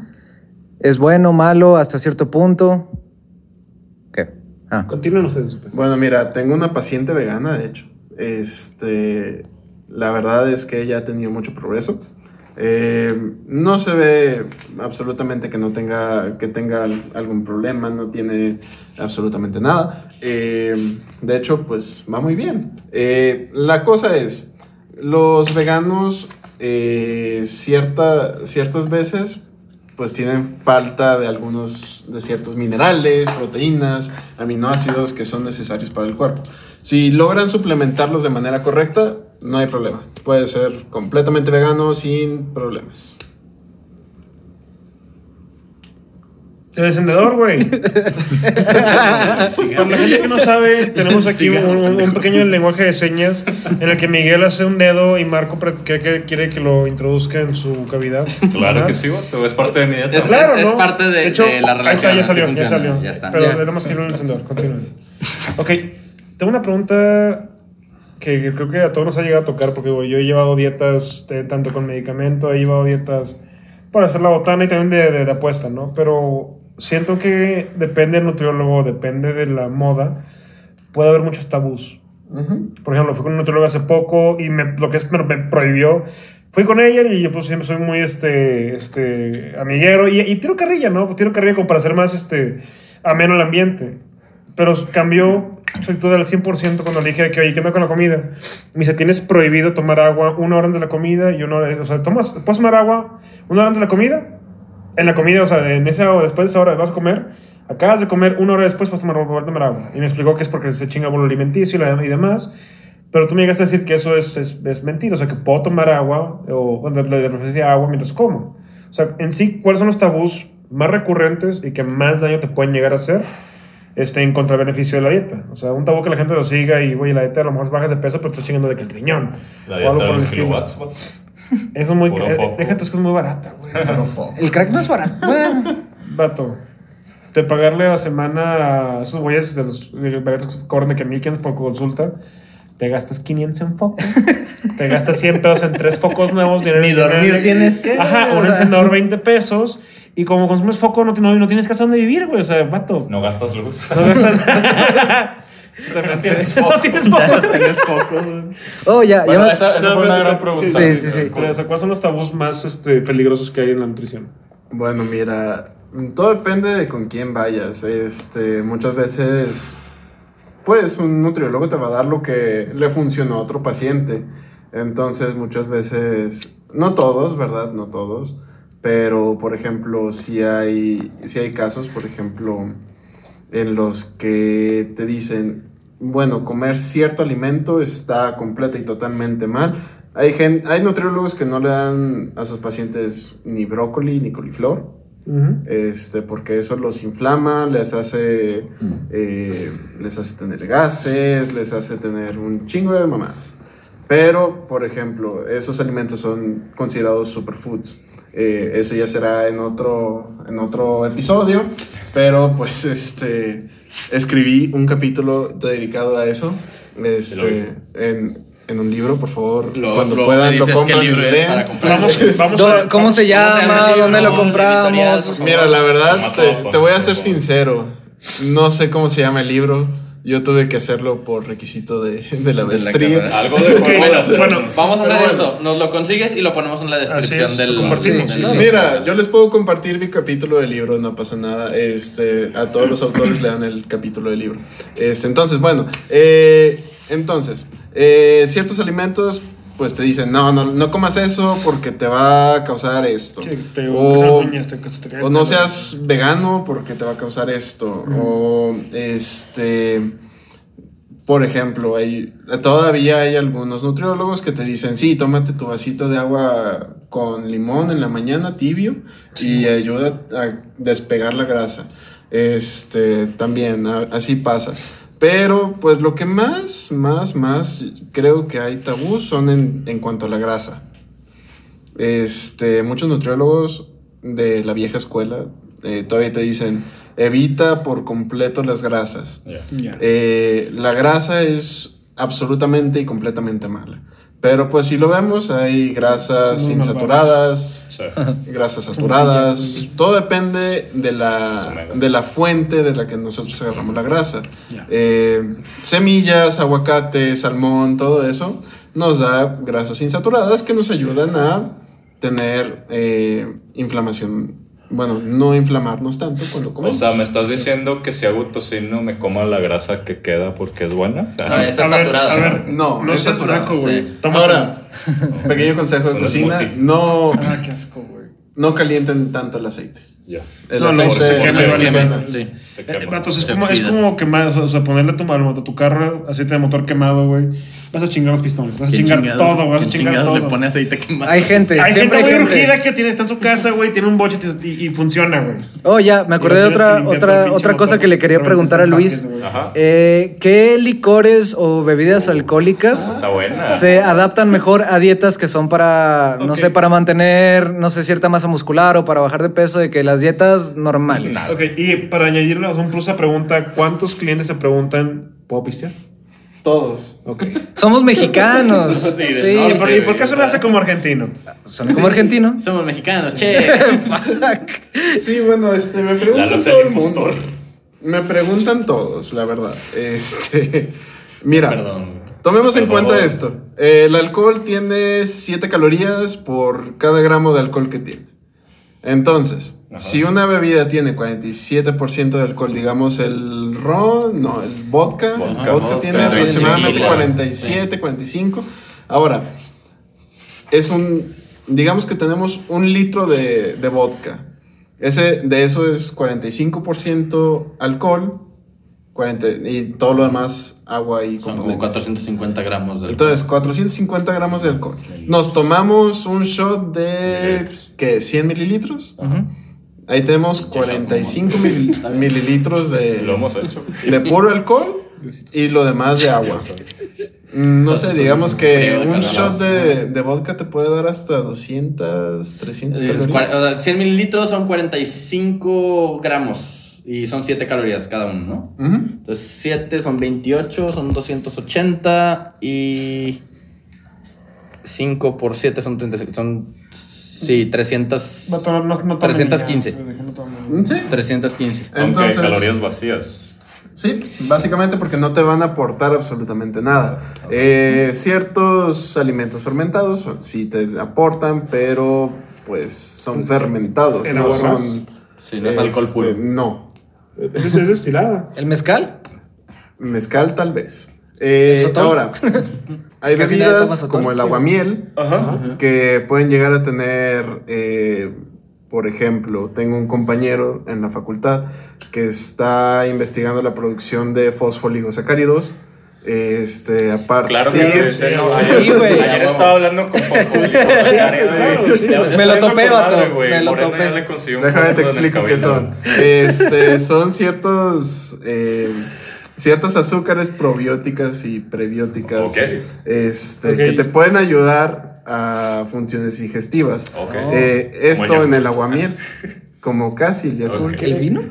¿Es bueno, malo, hasta cierto punto? Ah. Continúen ustedes. pues. Bueno, mira, tengo una paciente vegana, de hecho. Este, la verdad es que ella ha tenido mucho progreso. Eh, no se ve absolutamente que no tenga, que tenga al- algún problema, no tiene absolutamente nada. Eh, de hecho, pues va muy bien. Eh, la cosa es, los veganos cierta, ciertas veces pues tienen falta de algunos, de ciertos minerales, proteínas, aminoácidos que son necesarios para el cuerpo. Si logran suplementarlos de manera correcta, no hay problema. Puede ser completamente vegano sin problemas. El encendedor, güey. *laughs* Para la gente que no sabe, tenemos aquí un, un- pequeño lenguaje de señas en el que Miguel hace un dedo y Marco cree que quiere que lo introduzca en su cavidad. Claro Ajá. que sí, vato, es parte de mi dieta. Es- Claro, es ¿no? parte de- hecho, de la Ahí está, relación, ya salió, ya salió. ya está. Pero era más que un encendedor, continúen. *laughs* Ok, tengo una pregunta que creo que a todos nos ha llegado a tocar porque güey, yo he llevado dietas eh, tanto con medicamento, he llevado dietas para hacer la botana y también de, de, de apuesta, ¿no? Pero siento que depende del nutriólogo, depende de la moda, puede haber muchos tabús. Por ejemplo, fui con un nutriólogo hace poco y me, lo que es, me, me prohibió. Fui con ella y yo pues siempre soy muy este, este, amiguero y, y tiro carrilla, ¿no? Tiro carrilla como para hacer más este, ameno el ambiente. Pero cambió soy todo al 100% cuando le dije que, oye, ¿qué onda con la comida? Me dice, tienes prohibido tomar agua una hora antes de la comida y una hora, o sea, tomas, ¿puedes tomar agua una hora antes de la comida? En la comida, o sea, en esa hora, después de esa hora vas a comer, acabas de comer una hora después vas a tomar, a tomar agua. Y me explicó que es porque se chinga el bolo alimenticio y, la- y demás. Pero tú me llegaste a decir que eso es, es, es mentira, o sea, que puedo tomar agua o cuando le referencia agua mientras como. O sea, en sí, ¿cuáles son los tabús más recurrentes y que más daño te pueden llegar a hacer este, en contrabeneficio de la dieta? O sea, un tabú que la gente lo siga y, oye, la dieta a lo mejor bajas de peso, pero te estás chingando de que el riñón. La o dieta algo de por el estilo. Eso es muy... Eh, foco. déjate, es que es muy barata, güey. El crack no es barato. Bueno, Vato, de pagarle a la semana a esos güeyes de los de baratos que cobran de que 1500 por consulta, te gastas 500 en foco. te gastas 100 pesos en tres focos nuevos. Dinero, Ni dormir dinero. tienes que, Ajá, un sea. encendedor 20 pesos. Y como consumes foco, no, no, no tienes casa donde vivir, güey. O sea, vato. No gastas luz. No gastas. *laughs* *laughs* no tienes foco. No tienes foco. Tienes focos. oh, ya, ya Bueno, esa, esa No, fue una gran pregunta. Sí, sí, sí. O sea, ¿cuáles son los tabús más este, peligrosos que hay en la nutrición? Bueno, mira, todo depende de con quién vayas. Este, muchas veces, pues, un nutriólogo te va a dar lo que le funcionó a otro paciente. Entonces, muchas veces, no todos, ¿verdad? No todos. Pero, por ejemplo, si hay, si hay casos, por ejemplo, en los que te dicen, bueno, comer cierto alimento está completa y totalmente mal. Hay, gen- hay nutriólogos que no le dan a sus pacientes ni brócoli ni coliflor, Ujú. este, porque eso los inflama, les hace, eh, les hace tener gases, les hace tener un chingo de mamadas. Pero, por ejemplo, esos alimentos son considerados superfoods. Eh, eso ya será en otro, en otro episodio, pero pues este, escribí un capítulo dedicado a eso este, en, en un libro, por favor, Lo- cuando lo- puedan lo compran libro es para. Vamos, vamos a- ¿Cómo se llama ¿Dónde lo compramos? Mira, la verdad, te, te voy a ser sincero. No sé cómo se llama el libro. Yo tuve que hacerlo por requisito de, de la maestría. Algo de Ok, juego. bueno, Vamos a hacer esto. Nos lo consigues y lo ponemos en la descripción es, del. lo compartimos. del- Sí, sí, Mira, yo les puedo compartir mi capítulo del libro, no pasa nada. Este, a todos los autores le dan el capítulo del libro. Este, entonces, bueno, eh, entonces, eh, ciertos alimentos, pues te dicen, no, no, no comas eso porque te va a causar esto. Sí, te O- uñas, te- O no seas vegano porque te va a causar esto. O este. Por ejemplo, hay, todavía hay algunos nutriólogos que te dicen, sí, tómate tu vasito de agua con limón en la mañana tibio y ayuda a despegar la grasa. Este, también, así pasa. Pero, pues lo que más, más, más creo que hay tabú son en, en cuanto a la grasa. Este, muchos nutriólogos de la vieja escuela. Eh, todavía te dicen, evita por completo las grasas. Eh, la grasa es absolutamente y completamente mala. Pero pues si lo vemos, hay grasas insaturadas, Sí. *laughs* grasas saturadas. Todo depende de la, de la fuente de la que nosotros agarramos la grasa. Eh, semillas, aguacate, salmón, todo eso nos da grasas insaturadas que nos ayudan a tener eh, inflamación. Bueno, no inflamarnos tanto cuando O comemos. sea, ¿me estás diciendo que si hago tocino me coma la grasa que queda porque es buena? O No, es saturada. a ver, No, no es saturado, güey. sí. Toma Ahora, pequeño consejo de cocina, no, Ah, qué asco, güey. no calienten tanto el aceite. ya. El No, no, aceite se quema, se se quema. Eh, es, como, es oxida. como quemar, o sea, ponerle a tu, a tu carro aceite de motor quemado, güey. Vas a chingar los pistones, vas a ¿Quién chingar chingados- todo, vas a chingar todo. le pone aceite quemado? Hay gente, Hay siempre gente muy hay gente. urgida que tiene, está en su casa, güey, tiene un boche y, y funciona, güey. Oh, ya, me acordé de otra, otra, otra cosa motor, que le quería preguntar a Luis. Ajá. Eh, ¿Qué licores o bebidas alcohólicas Está buena. se adaptan mejor a dietas que son para, no sé, para mantener, no sé, cierta masa muscular o para bajar de peso de que las dietas normales? Ok, y para añadirle un plus a pregunta, ¿cuántos clientes se preguntan, ¿puedo pistear? Todos. Ok. Somos mexicanos. *laughs* Sí, sí. ¿Y por, y por qué eso lo hace como argentino? son como argentino. Somos mexicanos, *laughs* che. Sí, bueno, este, me preguntan todo el mundo. Me preguntan todos, la verdad. Este, *laughs* mira, Perdón. tomemos en cuenta esto. El alcohol tiene 7 calorías por cada gramo de alcohol que tiene. Entonces, Ajá. si una bebida tiene 47% de alcohol, digamos el ron, no, el vodka, Vodka. el vodka Vodka, tiene aproximadamente sí, 47, 45. Ahora, es un, digamos que tenemos un litro de, de vodka. Ese, de eso es 45% alcohol 40, y todo lo demás agua y Son como componentes. 450 gramos de Entonces, 450 gramos de alcohol. Nos tomamos un shot de, Mililitros. ¿qué? 100 mililitros. Ajá. Ahí tenemos Pinche shot, 45 no, mil- *laughs* mililitros de, Lo hemos hecho. de puro alcohol y lo demás de agua. No sé, digamos un que un shot de, de vodka te puede dar hasta 200, 300 Es calorías. o sea, 100 mililitros son 45 gramos y son 7 calorías cada uno, ¿no? Entonces 7 son 28, son 280 y 5 por 7 son 35, son sí, 300 No, no, no, no tomen 315. ya, dejé no tomen. Sí, 315. Son que Entonces- calorías vacías. Sí, básicamente porque no te van a aportar absolutamente nada. Eh, ciertos alimentos fermentados sí te aportan, pero pues son fermentados. ¿En no son? Sí, no es alcohol este, puro. No, Es, es destilada. ¿El mezcal? mezcal tal vez. Eh, ahora, *laughs* hay Casi bebidas como el aguamiel Ajá. que pueden llegar a tener, eh, por ejemplo, tengo un compañero en la facultad que está investigando la producción de fosfoligosacáridos. Este, aparte. Claro que sí. sí, no, Sí, ayer, güey. ayer estaba hablando con *laughs* Me lo topé, vato, me lo topé. Déjame te explico qué son. Este, son ciertos eh, ciertas azúcares probióticas y prebióticas este, que te pueden ayudar a funciones digestivas. Eh, esto en el aguamiel, como casi el Yakult. ¿El vino?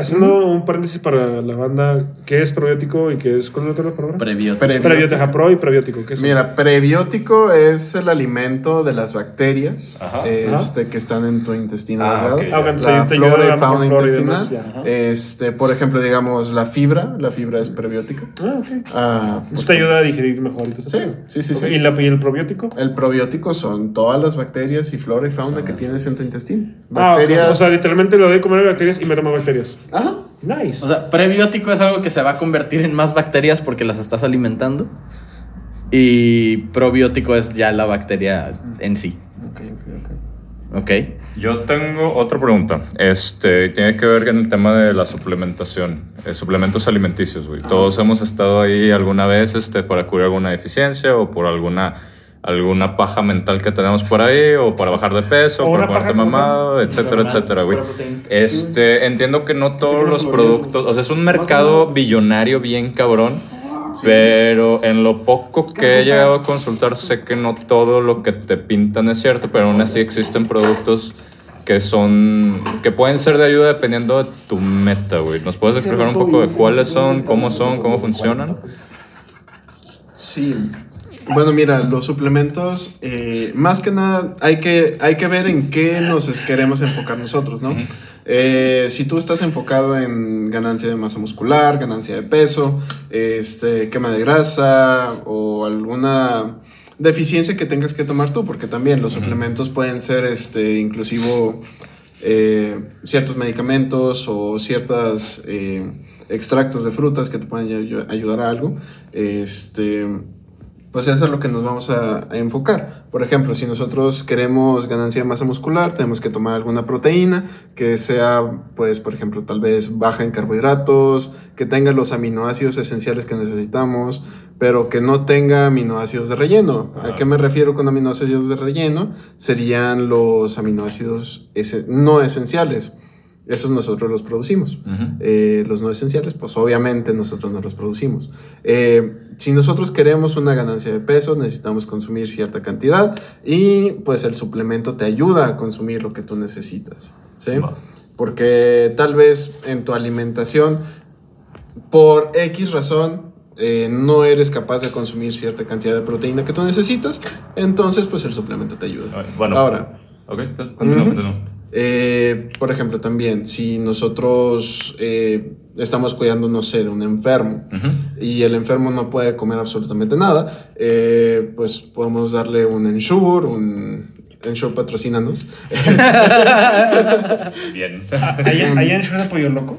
Haciendo un paréntesis para la banda, ¿qué es probiótico y qué es cuál es la otra palabra? Prebiótico. Prebiótico. Prebiótico, pro y prebiótico. ¿qué es? Mira, prebiótico es el alimento de las bacterias Ajá. este, que están en tu intestino Ah, delgado. ok, ya. Ah, entonces la te flora y fauna flora y intestinal. demás. Este, por ejemplo, digamos la fibra, la fibra es prebiótica. Ah, ok. Ah, Esto te ayuda a digerir mejor. todo Sí, sí, sí, Ok, sí. ¿Y, la- y el probiótico? El probiótico son todas las bacterias y flora y fauna que tienes en tu intestino. Ah, Bacterias. o sea, literalmente lo de comer bacterias y meto más bacterias. Ajá. Nice. O sea, prebiótico es algo que se va a convertir en más bacterias porque las estás alimentando. Y probiótico es ya la bacteria en sí. Ok, ok, ok. ¿Ok? Yo tengo otra pregunta. Este, tiene que ver con el tema de la suplementación, eh, suplementos alimenticios, güey. Todos hemos estado ahí alguna vez este, para cubrir alguna deficiencia o por alguna, alguna paja mental que tenemos por ahí o para bajar de peso, O para ponerte mamado, etcétera, etcétera, güey. Este, entiendo que no todos los productos, o sea, es un mercado billonario bien cabrón. Pero en lo poco que he llegado a consultar, sé que no todo lo que te pintan es cierto, pero aún así existen productos que son, que pueden ser de ayuda dependiendo de tu meta, güey. ¿Nos puedes explicar un poco de cuáles son, cómo son, cómo funcionan? Sí. Bueno, mira, los suplementos, eh, más que nada, hay que, hay que ver en qué nos queremos enfocar nosotros, ¿no? Eh, si tú estás enfocado en ganancia de masa muscular, ganancia de peso, este, quema de grasa o alguna deficiencia que tengas que tomar tú, porque también los suplementos pueden ser, este, inclusivo eh, ciertos medicamentos o ciertos extractos de frutas que te pueden ayu- ayudar a algo. Este, pues eso es lo que nos vamos a, a enfocar. Por ejemplo, si nosotros queremos ganancia de masa muscular, tenemos que tomar alguna proteína que sea, pues, por ejemplo, tal vez baja en carbohidratos, que tenga los aminoácidos esenciales que necesitamos, pero que no tenga aminoácidos de relleno. ¿A qué me refiero con aminoácidos de relleno? Serían los aminoácidos no esenciales. Esos nosotros los producimos. Eh, los no esenciales, pues obviamente nosotros no los producimos. Eh, si nosotros queremos una ganancia de peso, necesitamos consumir cierta cantidad y pues el suplemento te ayuda a consumir lo que tú necesitas. ¿sí? Porque tal vez en tu alimentación, por X razón, eh, no eres capaz de consumir cierta cantidad de proteína que tú necesitas, entonces pues el suplemento te ayuda. Bueno, Ahora, Ok, continúa, Ujú. continúa. Eh, por ejemplo, también, si nosotros eh, estamos cuidando, no sé, de un enfermo y el enfermo no puede comer absolutamente nada, eh, pues podemos darle un Ensure, un Ensure patrocínanos. *laughs* *laughs* Bien. *laughs* ¿Hay, hay ensure de pollo loco?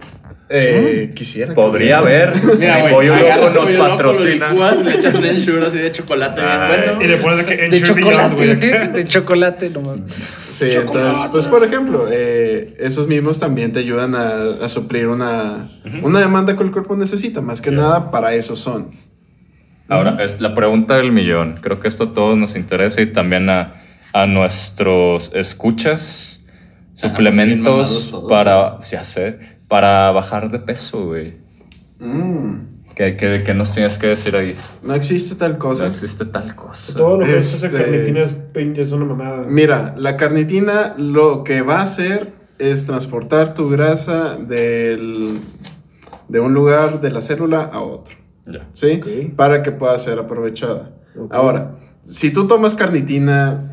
Eh, Quisiera. Podría haber. Mira, si Pollo Loco nos loco, patrocina. licúas, le echas un ensure así de chocolate Ay. bien Y le pones de que De chocolate, *laughs* de chocolate, no mames. Sí, entonces, pues por ejemplo, eh, esos mismos también te ayudan a, a suplir una, una demanda que el cuerpo necesita, más que nada para eso son. Ahora, es la pregunta del millón. Creo que esto a todos nos interesa y también a, a nuestros escuchas. Suplementos para, ya sé, para bajar de peso, güey. Mm, ¿Qué, qué, qué nos tienes que decir ahí? no existe tal No cosa. existe tal cosa. Todo lo que es esa Este- carnitina es, una mamada. Mira, la carnitina lo que va a hacer es transportar tu grasa del, de un lugar de la célula a otro. Ya. ¿sí? Para que pueda ser aprovechada. Ahora, si tú tomas carnitina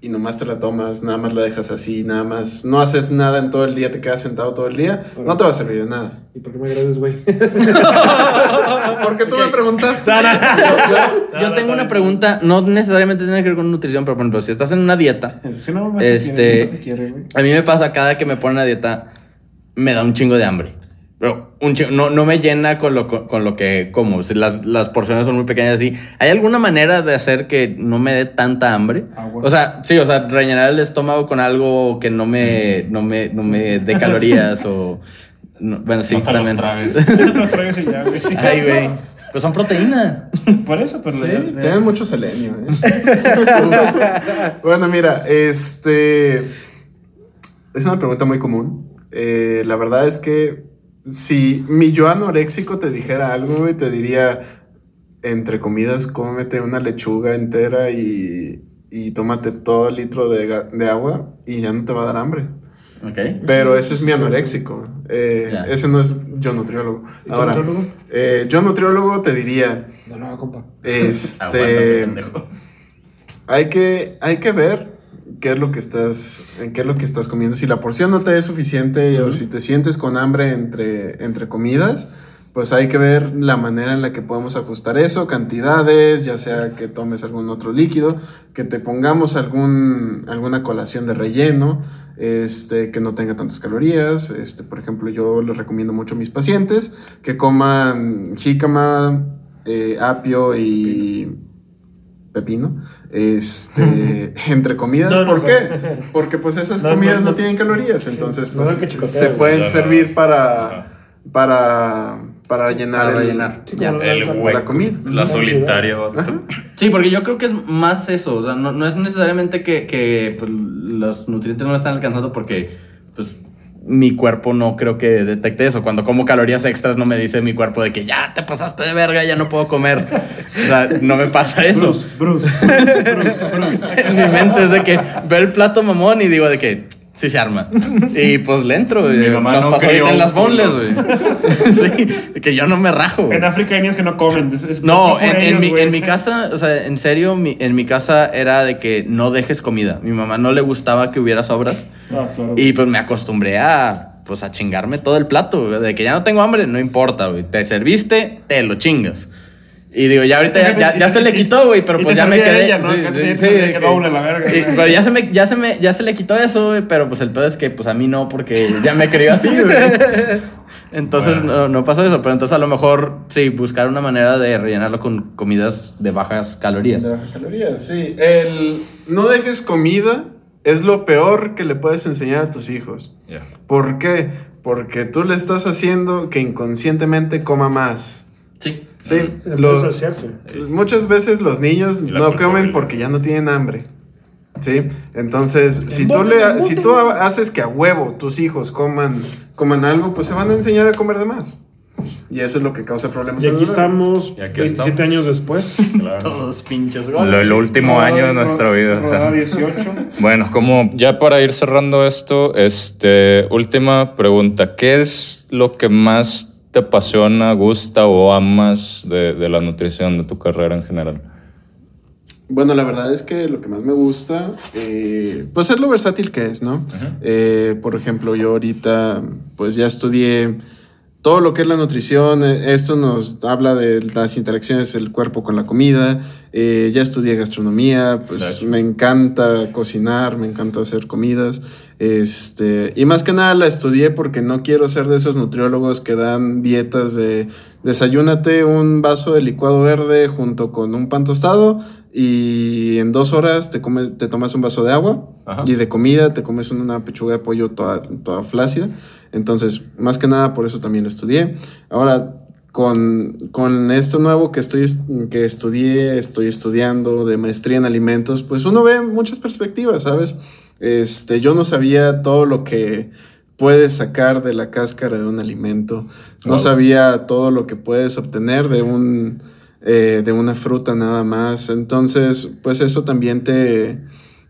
y nomás te la tomas, nada más la dejas así, nada más, no haces nada en todo el día, te quedas sentado todo el día, no te va a servir de nada. ¿Y por qué me agradeces, güey? *laughs* Porque tú me preguntaste. Yo, yo tengo una pregunta, no necesariamente tiene que ver con nutrición, pero por ejemplo, si estás en una dieta, Si no, me Este- se quiere, güey. a mí me pasa cada que me ponen a dieta, me da un chingo de hambre. Pero un no, no me llena con lo, con lo que como. Si las, las porciones son muy pequeñas así. ¿Hay alguna manera de hacer que no me dé tanta hambre? Agua. O sea, sí, o sea, rellenar el estómago con algo que no me, no me, no me dé *laughs* calorías o. no- bueno, sí, No te los también. tragues. *laughs* Ya te los traigas y ya, güey. Sí. Ay, güey. Pues son proteína. *laughs* Por eso, pero... Sí, le- tienen mucho selenio. ¿eh? bueno, mira, este es una pregunta muy común. Eh, la verdad es que si mi yo anoréxico te dijera algo, güey, te diría, entre comidas, cómete una lechuga entera y, y tómate todo el litro de, ga- de agua y ya no te va a dar hambre. Ok. Pero ese es mi anoréxico. Eh. Ese no es yo nutriólogo. ¿Y tu Ahora, nutriólogo? eh, yo nutriólogo te diría, No, no, compa. Este, *laughs* hay que, hay que ver qué es lo que estás, en qué es lo que estás comiendo. Si la porción no te es suficiente o si te sientes con hambre entre, entre comidas, pues hay que ver la manera en la que podemos ajustar eso, cantidades, ya sea que tomes algún otro líquido, que te pongamos algún, alguna colación de relleno, este, que no tenga tantas calorías. Este, por ejemplo, yo les recomiendo mucho a mis pacientes que coman jícama, eh, apio y pepino, este, *laughs* entre comidas. No, no, ¿Por qué? sea- Porque pues esas *laughs* No, comidas no, tienen calorías, entonces pues te güey. pueden No, no. servir para, para, para llenar Para el-. Ya. El La hueco. comida. La solitaria. Sí, porque yo creo que es más eso. O sea, no, no es necesariamente que, que, pues, los nutrientes no me están alcanzando porque, pues, mi cuerpo no creo que detecte eso. Cuando como calorías extras no me dice mi cuerpo de que ya te pasaste de verga, ya no puedo comer. O sea, no me pasa eso. Bruce, Bruce, Bruce, Bruce. *laughs* En mi mente es de que veo el plato mamón y digo de que Sí se arma. Y pues le entro. Mi mamá Nos no pasó ahorita en las bonles, güey. *laughs* sí, que yo no me rajo. En África hay niños que no comen. es- es- No, en, en ellos, mi, en mi casa, o sea, en serio, mi- en mi casa era de que no dejes comida. Mi mamá no le gustaba que hubiera sobras. Ah, claro. Y pues me acostumbré a, pues, a chingarme todo el plato. De que ya no tengo hambre, no importa, güey. Te serviste, te lo chingas. Y digo, ya ahorita ya, ya- ya se le *laughs* quitó, güey, pero pues ya me quedé. ella, ¿no? sí, Que sí, te sí, servía de que doble la verga, y- güey. pero ya se, me, ya, se me, ya se le quitó eso, güey, pero pues el pedo es que pues a mí no, porque ya me crió así, güey. *laughs* Entonces no, no pasó eso, pero entonces a lo mejor sí, buscar una manera de rellenarlo con comidas de bajas calorías. De bajas calorías, sí. El no dejes comida es lo peor que le puedes enseñar a tus hijos. ¿Por qué? Porque tú le estás haciendo que inconscientemente coma más. Sí. Sí, saciarse. muchas veces los niños no comen porque ya no tienen hambre. ¿Sí? Entonces, si tú, le, si tú haces que a huevo tus hijos coman, coman algo, pues se van a enseñar a comer de más. Y eso es lo que causa problemas. Y aquí estamos Y aquí 27 estamos. años después. Claro. Todos pinches Lo- el último año de nuestra vida. Rodada 18. *laughs* Bueno, como ya para ir cerrando esto, este, última pregunta. ¿Qué es lo que más te apasiona, gusta o amas de, de la nutrición, de tu carrera en general? Bueno, la verdad es que lo que más me gusta, eh, pues es lo versátil que es, ¿no? Eh, por ejemplo, yo ahorita, pues ya estudié todo lo que es la nutrición. eh, Esto nos habla de las interacciones del cuerpo con la comida. eh, ya estudié gastronomía, pues Claro. me encanta cocinar, me encanta hacer comidas. Este, y más que nada la estudié porque no quiero ser de esos nutriólogos que dan dietas de desayúnate un vaso de licuado verde junto con un pan tostado y en dos horas te, comes, te tomas un vaso de agua Ajá. y de comida te comes una pechuga de pollo toda, toda flácida. Entonces, más que nada por eso también lo estudié. Ahora, con, con esto nuevo que, estoy, que estudié, estoy estudiando de maestría en alimentos, pues uno ve muchas perspectivas, ¿sabes? Este, yo no sabía todo lo que puedes sacar de la cáscara de un alimento. No Wow. sabía todo lo que puedes obtener de un eh, de una fruta nada más. Entonces, pues eso también te,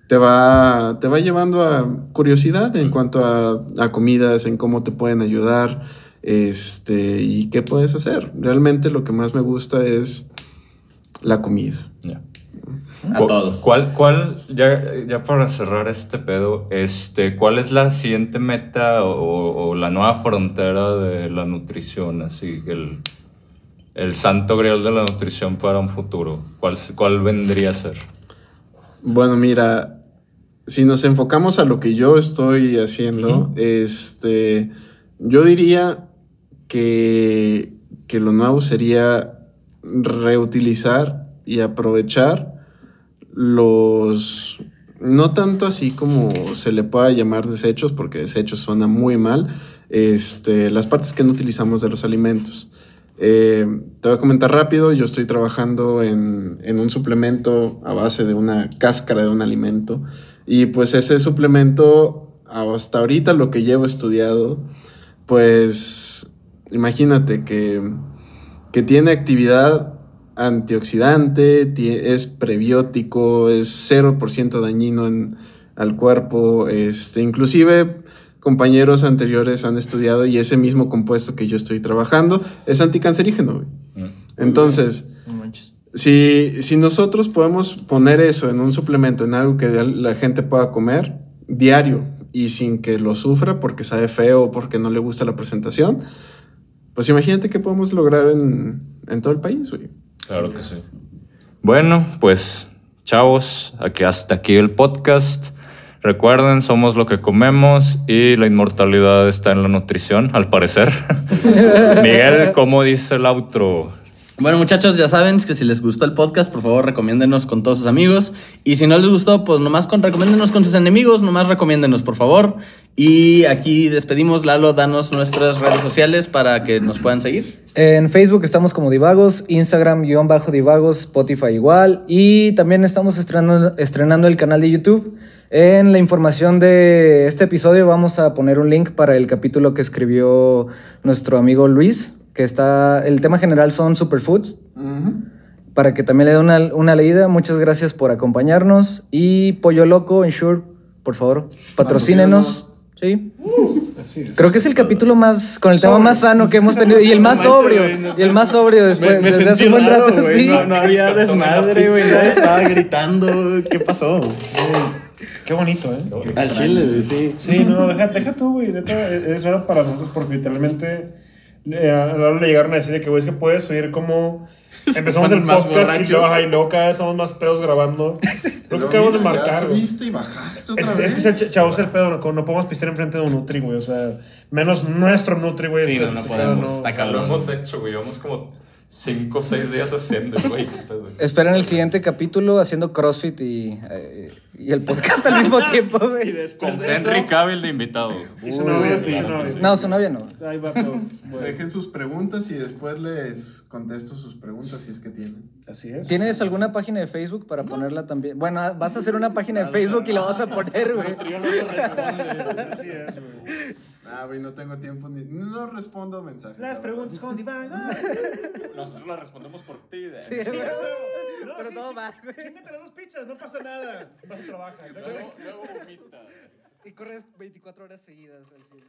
te, va, te va llevando a curiosidad en cuanto a, a comidas, en cómo te pueden ayudar este, y qué puedes hacer. Realmente lo que más me gusta es la comida. A todos. ¿Cuál, cuál, ya, ya para cerrar este pedo, este, cuál es la siguiente meta o, o la nueva frontera de la nutrición? Así, el, el santo grial de la nutrición para un futuro. ¿Cuál, cuál vendría a ser? Bueno, mira, si nos enfocamos a lo que yo estoy haciendo, este, yo diría que, que lo nuevo sería reutilizar y aprovechar los, no tanto así como se le pueda llamar desechos, porque desechos suena muy mal, este, las partes que no utilizamos de los alimentos. Eh, te voy a comentar rápido, yo estoy trabajando en, en un suplemento a base de una cáscara de un alimento y pues ese suplemento, hasta ahorita lo que llevo estudiado, pues imagínate que, que tiene actividad antioxidante, es prebiótico, es 0% dañino en, al cuerpo, este, inclusive compañeros anteriores han estudiado y ese mismo compuesto que yo estoy trabajando es anticancerígeno. Mm. Entonces, si, si nosotros podemos poner eso en un suplemento, en algo que la gente pueda comer diario y sin que lo sufra porque sabe feo o porque no le gusta la presentación, pues imagínate qué podemos lograr en, en todo el país. güey. Claro que sí. Bueno, pues chavos, aquí hasta aquí el podcast. Recuerden, somos lo que comemos y la inmortalidad está en la nutrición, al parecer. *laughs* Miguel, ¿cómo dice el outro? Bueno, muchachos, ya saben que si les gustó el podcast, por favor, recomiéndenos con todos sus amigos. Y si no les gustó, pues nomás con, recomiéndenos con sus enemigos, nomás recomiéndenos, por favor. Y aquí despedimos, Lalo, danos nuestras redes sociales para que nos puedan seguir. En Facebook estamos como Divagos, Instagram guion bajo Divagos, Spotify igual y también estamos estrenando, estrenando el canal de YouTube. En la información de este episodio vamos a poner un link para el capítulo que escribió nuestro amigo Luis, que está, el tema general son superfoods, para que también le dé una, una leída. Muchas gracias por acompañarnos y Pollo Loco, Ensure por favor, patrocínenos. Sí. Así es. Creo que es el capítulo más, con el tema más sano que hemos tenido. Y el más sobrio. Y el más sobrio después, me, me desde hace un buen raro, rato. güey. Sí. No, no había desmadre, güey. Nadie estaba gritando. ¿Qué pasó? Qué bonito, ¿eh? Al chile, sí. Sí, no, deja, deja tú, güey. neta, Eso era para nosotros porque literalmente eh, a la hora le llegaron a decir de que, güey, es que puedes oír como empezamos el podcast y luego, ajá, y luego cada vez estamos más pedos grabando. *laughs* Creo que acabamos de marcar, subiste y bajaste otra Es que, es que vez. ese ch- chavo es el pedo, no, no podemos pistear enfrente de un Nutri, güey. O sea, menos nuestro Nutri, güey. Sí, este- no, no podemos. Está Lo cabrón. hemos hecho, güey. Llevamos como 5 o 6 días haciendo, güey. Esperen el siguiente capítulo haciendo CrossFit y, eh, y el podcast al mismo tiempo, *laughs* güey. Con de eso, Henry Cavill de invitado. Y su novia, su sí. No, su novia no. Ahí va todo. *laughs* Bueno, Dejen sus preguntas y después les contesto sus preguntas si es que tienen. así es. ¿Tienes alguna página de Facebook para ponerla también? Bueno, vas a hacer una página de Facebook y la vas a poner, güey. Así es, güey. Ah, güey, no tengo tiempo ni. No respondo mensajes. Las la preguntas con Diván. *laughs* Nosotros la respondemos por ti. de- Sí, güey. no, Pero sí, todo sí, mal, güey. Chíngate las dos pizzas, no pasa nada. Vas a trabajar. Luego, luego vomita. Y corres 24 horas seguidas. al cien.